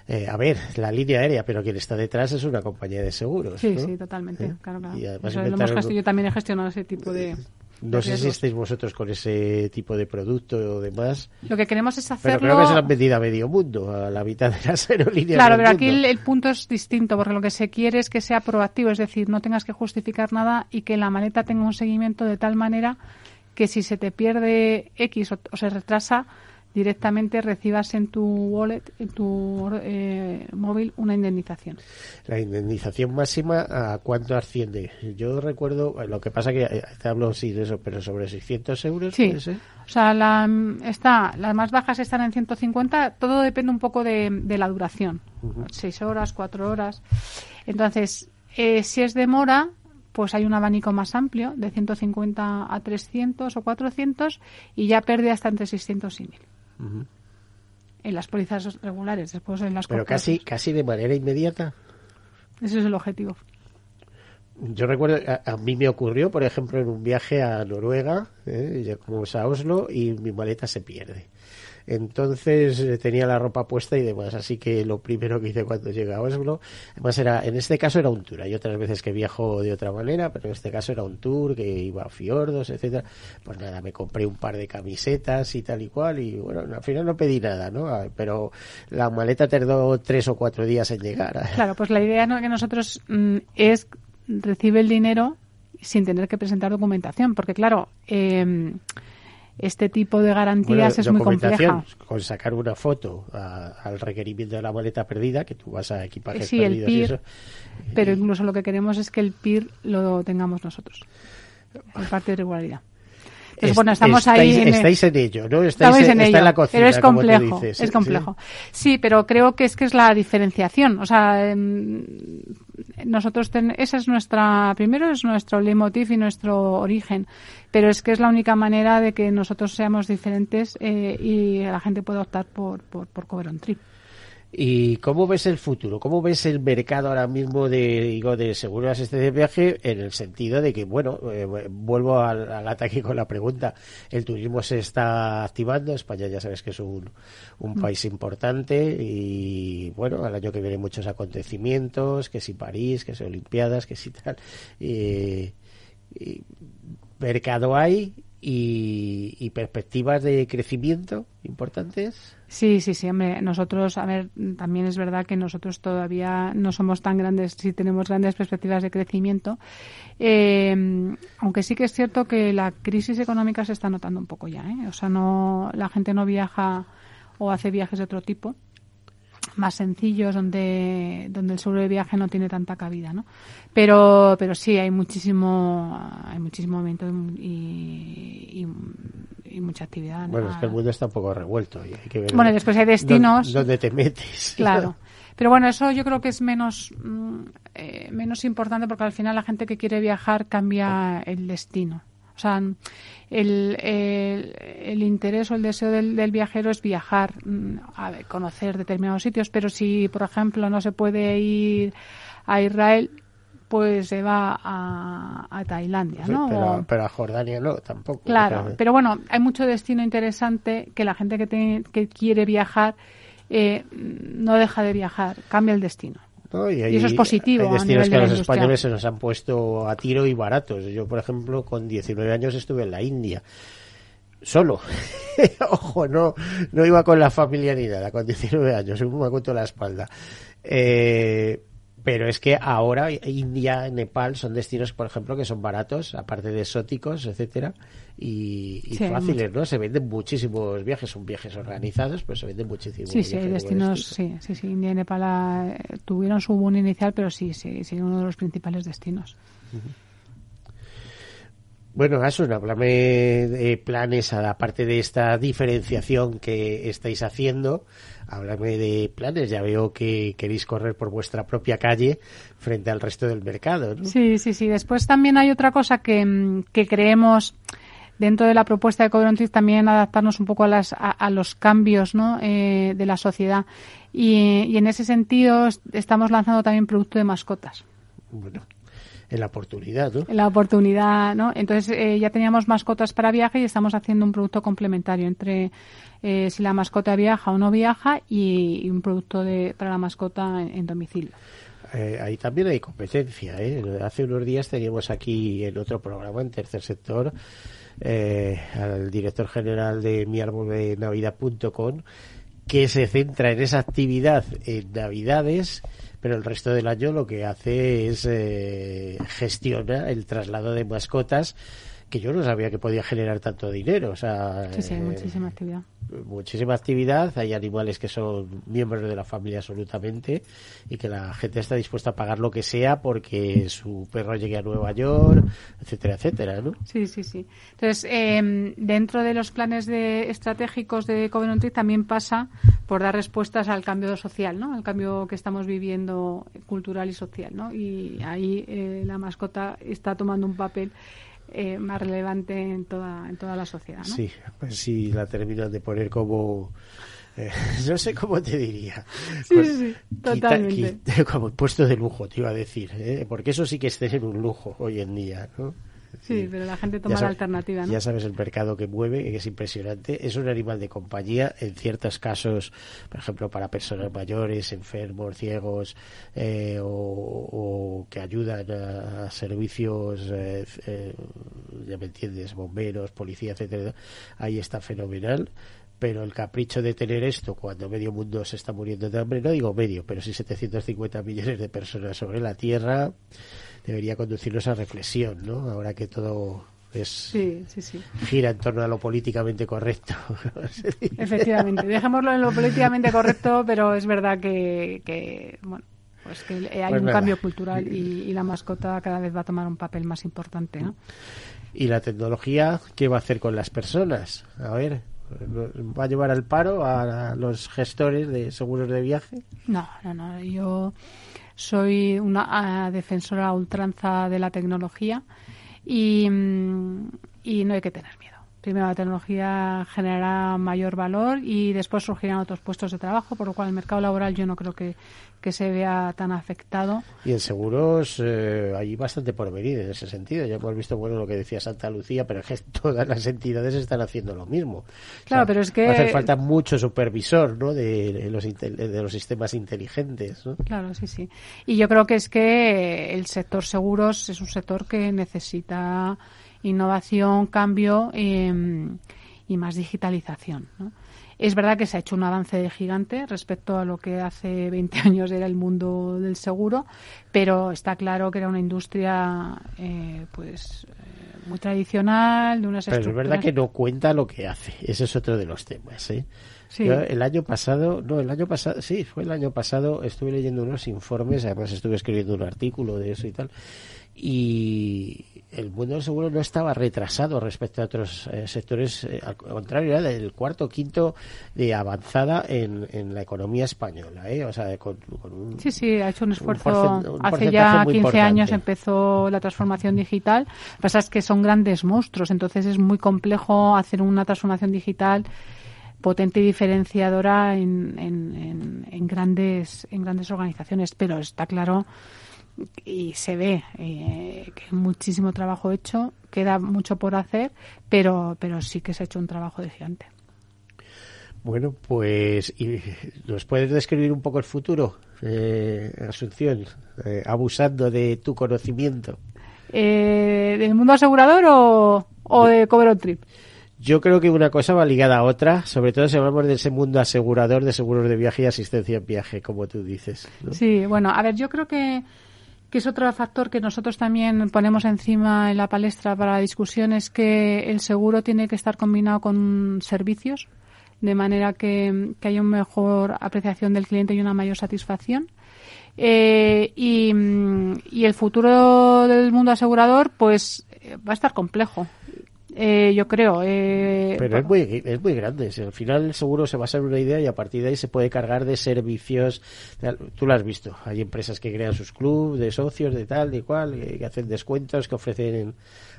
eh, a ver, la línea aérea, pero quien está detrás es una compañía de seguros. Sí, ¿no? sí, totalmente. ¿Eh? Claro, claro. Y además Eso lo hemos yo también he gestionado ese tipo de. No sé si estáis vosotros con ese tipo de producto o demás. Lo que queremos es Pero hacerlo. creo que se lo han vendido a medio mundo, a la mitad de las aerolíneas. Claro, del pero aquí el, mundo. el punto es distinto, porque lo que se quiere es que sea proactivo, es decir, no tengas que justificar nada y que la maleta tenga un seguimiento de tal manera que si se te pierde X o, o se retrasa, directamente recibas en tu wallet, en tu eh, móvil, una indemnización. La indemnización máxima, ¿a cuánto asciende? Yo recuerdo, lo que pasa que eh, te hablo sin eso, pero sobre 600 euros, Sí. puede ser? O sea, la, mm, está, las más bajas están en 150, todo depende un poco de, de la duración. Seis horas, cuatro horas. Entonces, eh, si es de mora, pues hay un abanico más amplio, de 150 a 300 o 400, y ya pierde hasta entre 600 y 1000. En las pólizas regulares, después en las Pero casi, casi de manera inmediata. Ese es el objetivo. Yo recuerdo, a, a mí me ocurrió, por ejemplo, en un viaje a Noruega, ¿eh? llegamos a Oslo y mi maleta se pierde. Entonces eh, tenía la ropa puesta y demás, así que lo primero que hice cuando llegué a Oslo, además era, en este caso era un tour, hay otras veces que viajo de otra manera, pero en este caso era un tour que iba a fiordos, etcétera. Pues nada, me compré un par de camisetas y tal y cual y bueno, al final no pedí nada, ¿no? Ah, Pero la maleta tardó tres o cuatro días en llegar. Claro, pues la idea que nosotros mm, es recibe el dinero sin tener que presentar documentación, porque claro, eh, este tipo de garantías Bueno, es muy compleja. Con sacar una foto a- al requerimiento de la maleta perdida, que tú vas a equipajes Sí, el perdidos y eso. pero incluso lo que queremos es que el PIR lo tengamos nosotros, el parte de regularidad. Entonces, Es- bueno, estamos estáis, ahí en, estáis en ello, ¿no? Estáis Estamos en, en ello, en la cocina, pero es como tú complejo, dices, es ¿sí? complejo. Sí, pero creo que es que es la diferenciación. O sea, em, nosotros ten- esa es nuestra primero es nuestro leitmotiv y nuestro origen, pero es que es la única manera de que nosotros seamos diferentes eh, y la gente pueda optar por por, por Cover on Trip. ¿Y cómo ves el futuro? ¿Cómo ves el mercado ahora mismo de, digo, de seguro de asistencia de viaje? En el sentido de que, bueno, eh, vuelvo al, al ataque con la pregunta. El turismo se está activando. España ya sabes que es un, un Mm. país importante y, bueno, al año que viene muchos acontecimientos, que si París, que si Olimpiadas, que si tal. Eh, y mercado hay y, y perspectivas de crecimiento importantes. Sí, sí, sí, hombre, nosotros, a ver, también es verdad que nosotros todavía no somos tan grandes, sí tenemos grandes perspectivas de crecimiento, eh, aunque sí que es cierto que la crisis económica se está notando un poco ya, ¿eh? O sea, no, la gente no viaja o hace viajes de otro tipo, más sencillos, donde, donde el seguro de viaje no tiene tanta cabida, ¿no? Pero, pero sí, hay muchísimo, hay muchísimo movimiento y, y, y mucha actividad. Bueno, es que el mundo está un poco revuelto y hay que ver Bueno, después hay destinos. dónde te metes. Claro. Pero bueno, eso yo creo que es menos, mm, eh, menos importante porque al final la gente que quiere viajar cambia el destino. O sea, el, el, el interés o el deseo del, del viajero es viajar, mm, a ver, conocer determinados sitios, pero si, por ejemplo, no se puede ir a Israel, pues se va a, a Tailandia, ¿no? pero, pero a Jordania no, tampoco. Claro, Claro. pero bueno, hay mucho destino interesante que la gente que, te- que quiere viajar eh, no deja de viajar, cambia el destino. ¿No? Y, Y eso es positivo Hay a destinos nivel que de los españoles se nos han puesto a tiro y baratos. Yo, por ejemplo, con 19 años estuve en la India. Solo. Ojo, no, no iba con la familia ni nada, con 19 años, me acuerdo la espalda. Eh, pero es que ahora India, Nepal son destinos, por ejemplo, que son baratos, aparte de exóticos, etcétera, y, y Sí, hay fáciles, ¿no? Se venden muchísimos viajes, son viajes organizados, pero se venden muchísimos Sí, sí, hay destinos, sí, sí, sí, India y Nepal eh, tuvieron su boom inicial, pero sí, sí, sí, uno de los principales destinos. Bueno, Asun, háblame de planes, aparte de esta diferenciación que estáis haciendo, háblame de planes. Ya veo que queréis correr por vuestra propia calle frente al resto del mercado, ¿no? Sí, sí, sí. Después también hay otra cosa que, mm, que creemos dentro de la propuesta de Cobrontis también adaptarnos un poco a, las, a, los cambios ¿no? eh, de la sociedad. Y, y, en ese sentido estamos lanzando también producto de mascotas. Bueno, en la oportunidad, ¿no? En la oportunidad, ¿no? Entonces eh, ya teníamos mascotas para viaje y estamos haciendo un producto complementario entre eh, si la mascota viaja o no viaja y, un producto de, para la mascota en, domicilio. Eh, ahí también hay competencia. ¿eh? Hace unos días teníamos aquí en otro programa, en tercer sector, al director general de mi árbol de navidad.com que se centra en esa actividad en navidades pero el resto del año lo que hace es eh, gestiona el traslado de mascotas que yo no sabía que podía generar tanto dinero. O sea, sí, sí, hay muchísima actividad. Muchísima actividad. Hay animales que son miembros de la familia absolutamente y que la gente está dispuesta a pagar lo que sea porque su perro llegue a Nueva York, etcétera, etcétera, ¿no? Sí, sí, sí. Entonces, eh, dentro de los planes de, estratégicos de Covenant también pasa por dar respuestas al cambio social, ¿no? Al cambio que estamos viviendo cultural y social, ¿no? Y ahí eh, la mascota está tomando un papel eh, más relevante en toda, en toda la sociedad. ¿no? Sí, pues sí, la terminan de poner como. Eh, no sé cómo te diría. Sí, pues, sí, totalmente. como puesto de lujo, te iba a decir, ¿eh? porque eso sí que es tener un lujo hoy en día, ¿no? Sí, pero la gente toma la alternativa. ¿no? Ya sabes el mercado que mueve, que es impresionante. Es un animal de compañía en ciertos casos, por ejemplo, para personas mayores, enfermos, ciegos, eh, o, que ayudan a, servicios, eh, eh, ya me entiendes, bomberos, policía, etcétera. Ahí está fenomenal pero el capricho de tener esto cuando medio mundo se está muriendo de hambre, no digo medio, pero sí 750 millones de personas sobre la Tierra, debería conducirnos a reflexión, ¿no? Ahora que todo es gira en torno a lo políticamente correcto. Efectivamente, dejémoslo en lo políticamente correcto, pero es verdad que, bueno, pues que hay pues un cambio cultural y, la mascota cada vez va a tomar un papel más importante, ¿no? ¿Y la tecnología qué va a hacer con las personas? A ver, ¿va a llevar al paro a los gestores de seguros de viaje? No, no, no. Yo soy una defensora ultranza de la tecnología y, mm, y no hay que tener miedo. Primero, la tecnología generará mayor valor y después surgirán otros puestos de trabajo, por lo cual el mercado laboral yo no creo que, que se vea tan afectado. Y en seguros eh, hay bastante por venir en ese sentido. Ya hemos visto bueno lo que decía Santa Lucía, pero es que todas las entidades están haciendo lo mismo. Claro, pero es que hace falta mucho supervisor, ¿no? De los de los sistemas inteligentes, ¿no? Claro, sí, sí. Y yo creo que es que el sector seguros es un sector que necesita innovación, cambio eh, y más digitalización, ¿no? Es verdad que se ha hecho un avance de gigante respecto a lo que hace 20 años era el mundo del seguro, pero está claro que era una industria eh, pues eh, muy tradicional, de unas Pero es verdad que no cuenta lo que hace. Ese es otro de los temas, ¿eh? el año pasado, no, el año pasado, sí, fue el año pasado, estuve leyendo unos informes, además estuve escribiendo un artículo de eso y tal, y el mundo del seguro no estaba retrasado respecto a otros eh, sectores, eh, al contrario, era del cuarto o quinto de avanzada en, en la economía española. ¿eh? O sea, con, un, sí, sí, ha hecho un esfuerzo. Hace ya 15 años empezó la transformación digital. Lo que pasa es que son grandes monstruos, entonces es muy complejo hacer una transformación digital potente y diferenciadora en, en, en, grandes en grandes organizaciones pero está claro y se ve eh, que muchísimo trabajo hecho, queda mucho por hacer, pero, pero sí que se ha hecho un trabajo de gigante. Bueno, pues ¿y ¿nos puedes describir un poco el futuro, eh, Asunción, eh, abusando de tu conocimiento? Eh, ¿Del mundo asegurador o, o de Cover Trip? Yo creo que una cosa va ligada a otra, sobre todo si hablamos de ese mundo asegurador de seguros de viaje y asistencia en viaje, como tú dices. Sí, bueno, a ver, yo creo que que es otro factor que nosotros también ponemos encima en la palestra para la discusión, es que el seguro tiene que estar combinado con servicios, de manera que, haya una mejor apreciación del cliente y una mayor satisfacción. Eh, y, y, el futuro del mundo asegurador, pues va a estar complejo. Eh, yo creo. Eh, Pero es muy, es muy grande. Al final seguro se basa en una idea y a partir de ahí se puede cargar de servicios. Tú lo has visto. Hay empresas que crean sus clubes de socios, de tal, de cual, que hacen descuentos, que ofrecen.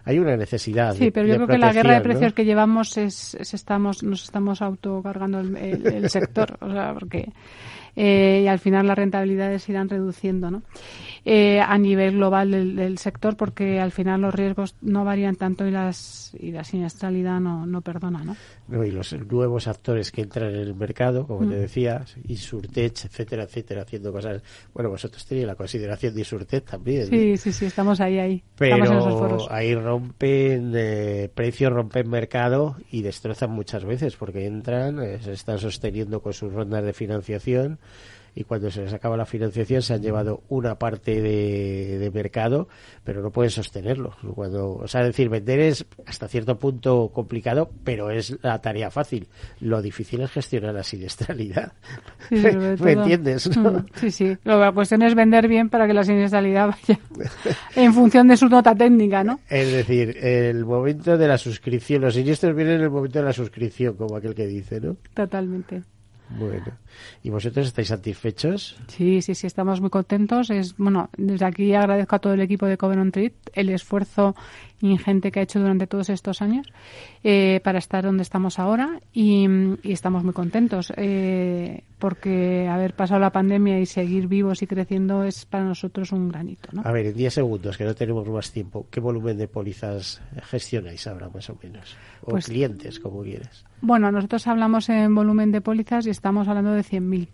Hay una necesidad. Sí, pero yo creo que la guerra de precios que llevamos es, estamos, nos estamos autocargando el, el sector. o sea, porque eh, y al final las rentabilidades irán reduciendo ¿no? Eh, a nivel global del, sector porque al final los riesgos no varían tanto y las y la siniestralidad no, no perdona. ¿no? no y los nuevos actores que entran en el mercado, como te mm. decía, Insurtech, etcétera, etcétera, haciendo cosas. Bueno, vosotros tenéis la consideración de Insurtech también. Sí, sí, sí, estamos ahí, ahí. Pero ahí rompen eh, precios, rompen mercado y destrozan muchas veces porque entran, se están sosteniendo con sus rondas de financiación y cuando se les acaba la financiación se han llevado una parte de, mercado, pero no pueden sostenerlo. Cuando, o sea, decir, vender es hasta cierto punto complicado, pero es la tarea fácil. Lo difícil es gestionar la siniestralidad. ¿Me entiendes? Mm, sí, sí. La cuestión es vender bien para que la siniestralidad vaya en función de su nota técnica, ¿no? Es decir, el momento de la suscripción, los siniestros vienen en el momento de la suscripción, como aquel que dice, ¿no? Totalmente. Bueno, ¿y vosotros estáis satisfechos? Sí, sí, sí, estamos muy contentos. Es bueno, desde aquí agradezco a todo el equipo de Covenant Trade el esfuerzo ingente que ha hecho durante todos estos años eh, para estar donde estamos ahora y, estamos muy contentos eh, porque haber pasado la pandemia y seguir vivos y creciendo es para nosotros un granito. ¿no? A ver, en 10 segundos, que no tenemos más tiempo, ¿qué volumen de pólizas gestionáis ahora más o menos? O pues clientes, como quieres. Bueno, nosotros hablamos en volumen de pólizas y estamos hablando de 100.000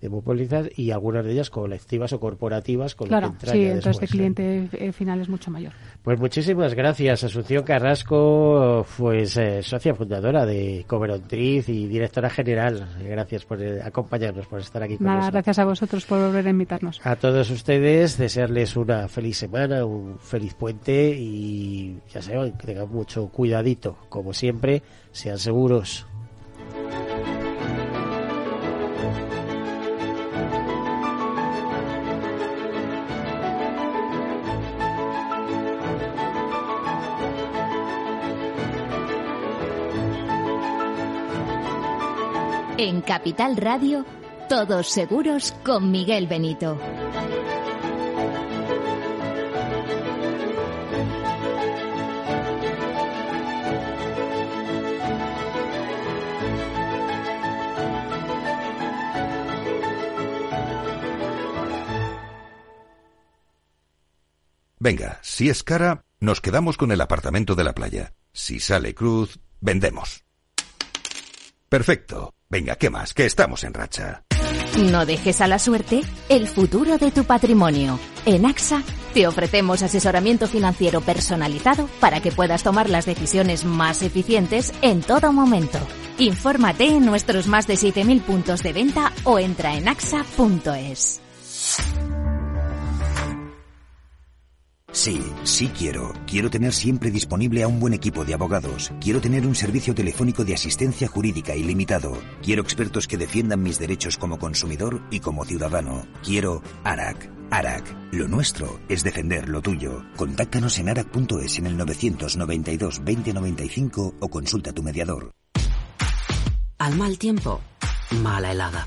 de pólizas y algunas de ellas colectivas o corporativas con claro, que sí, entonces el cliente eh, final es mucho mayor. Pues muchísimas gracias, Asunción Carrasco, pues eh, socia fundadora de Coverontriz y directora general. Gracias por eh, acompañarnos, por estar aquí con Nada, gracias a vosotros por volver a invitarnos. A todos ustedes, desearles una feliz semana, un feliz puente y ya saben, que tengan mucho cuidadito. Como siempre, sean seguros. En Capital Radio, todos seguros con Miguel Benito. Venga, si es cara, nos quedamos con el apartamento de la playa. Si sale cruz, vendemos. Perfecto. Venga, ¿qué más? Que estamos en racha. No dejes a la suerte el futuro de tu patrimonio. En AXA te ofrecemos asesoramiento financiero personalizado para que puedas tomar las decisiones más eficientes en todo momento. Infórmate en nuestros más de 7.000 puntos de venta o entra en axa.es. Sí, sí quiero. Quiero tener siempre disponible a un buen equipo de abogados. Quiero tener un servicio telefónico de asistencia jurídica ilimitado. Quiero expertos que defiendan mis derechos como consumidor y como ciudadano. Quiero ARAC. ARAC. Lo nuestro es defender lo tuyo. Contáctanos en arac.es en el 992 2095 o consulta a tu mediador. Al mal tiempo, mala helada.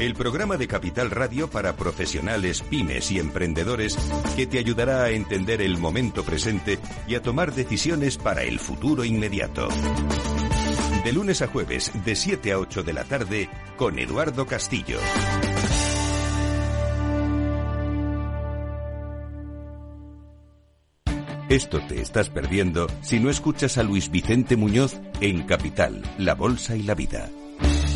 El programa de Capital Radio para profesionales, pymes y emprendedores que te ayudará a entender el momento presente y a tomar decisiones para el futuro inmediato. De lunes a jueves, de 7 a 8 de la tarde, con Eduardo Castillo. Esto te estás perdiendo si no escuchas a Luis Vicente Muñoz en Capital, La Bolsa y la Vida.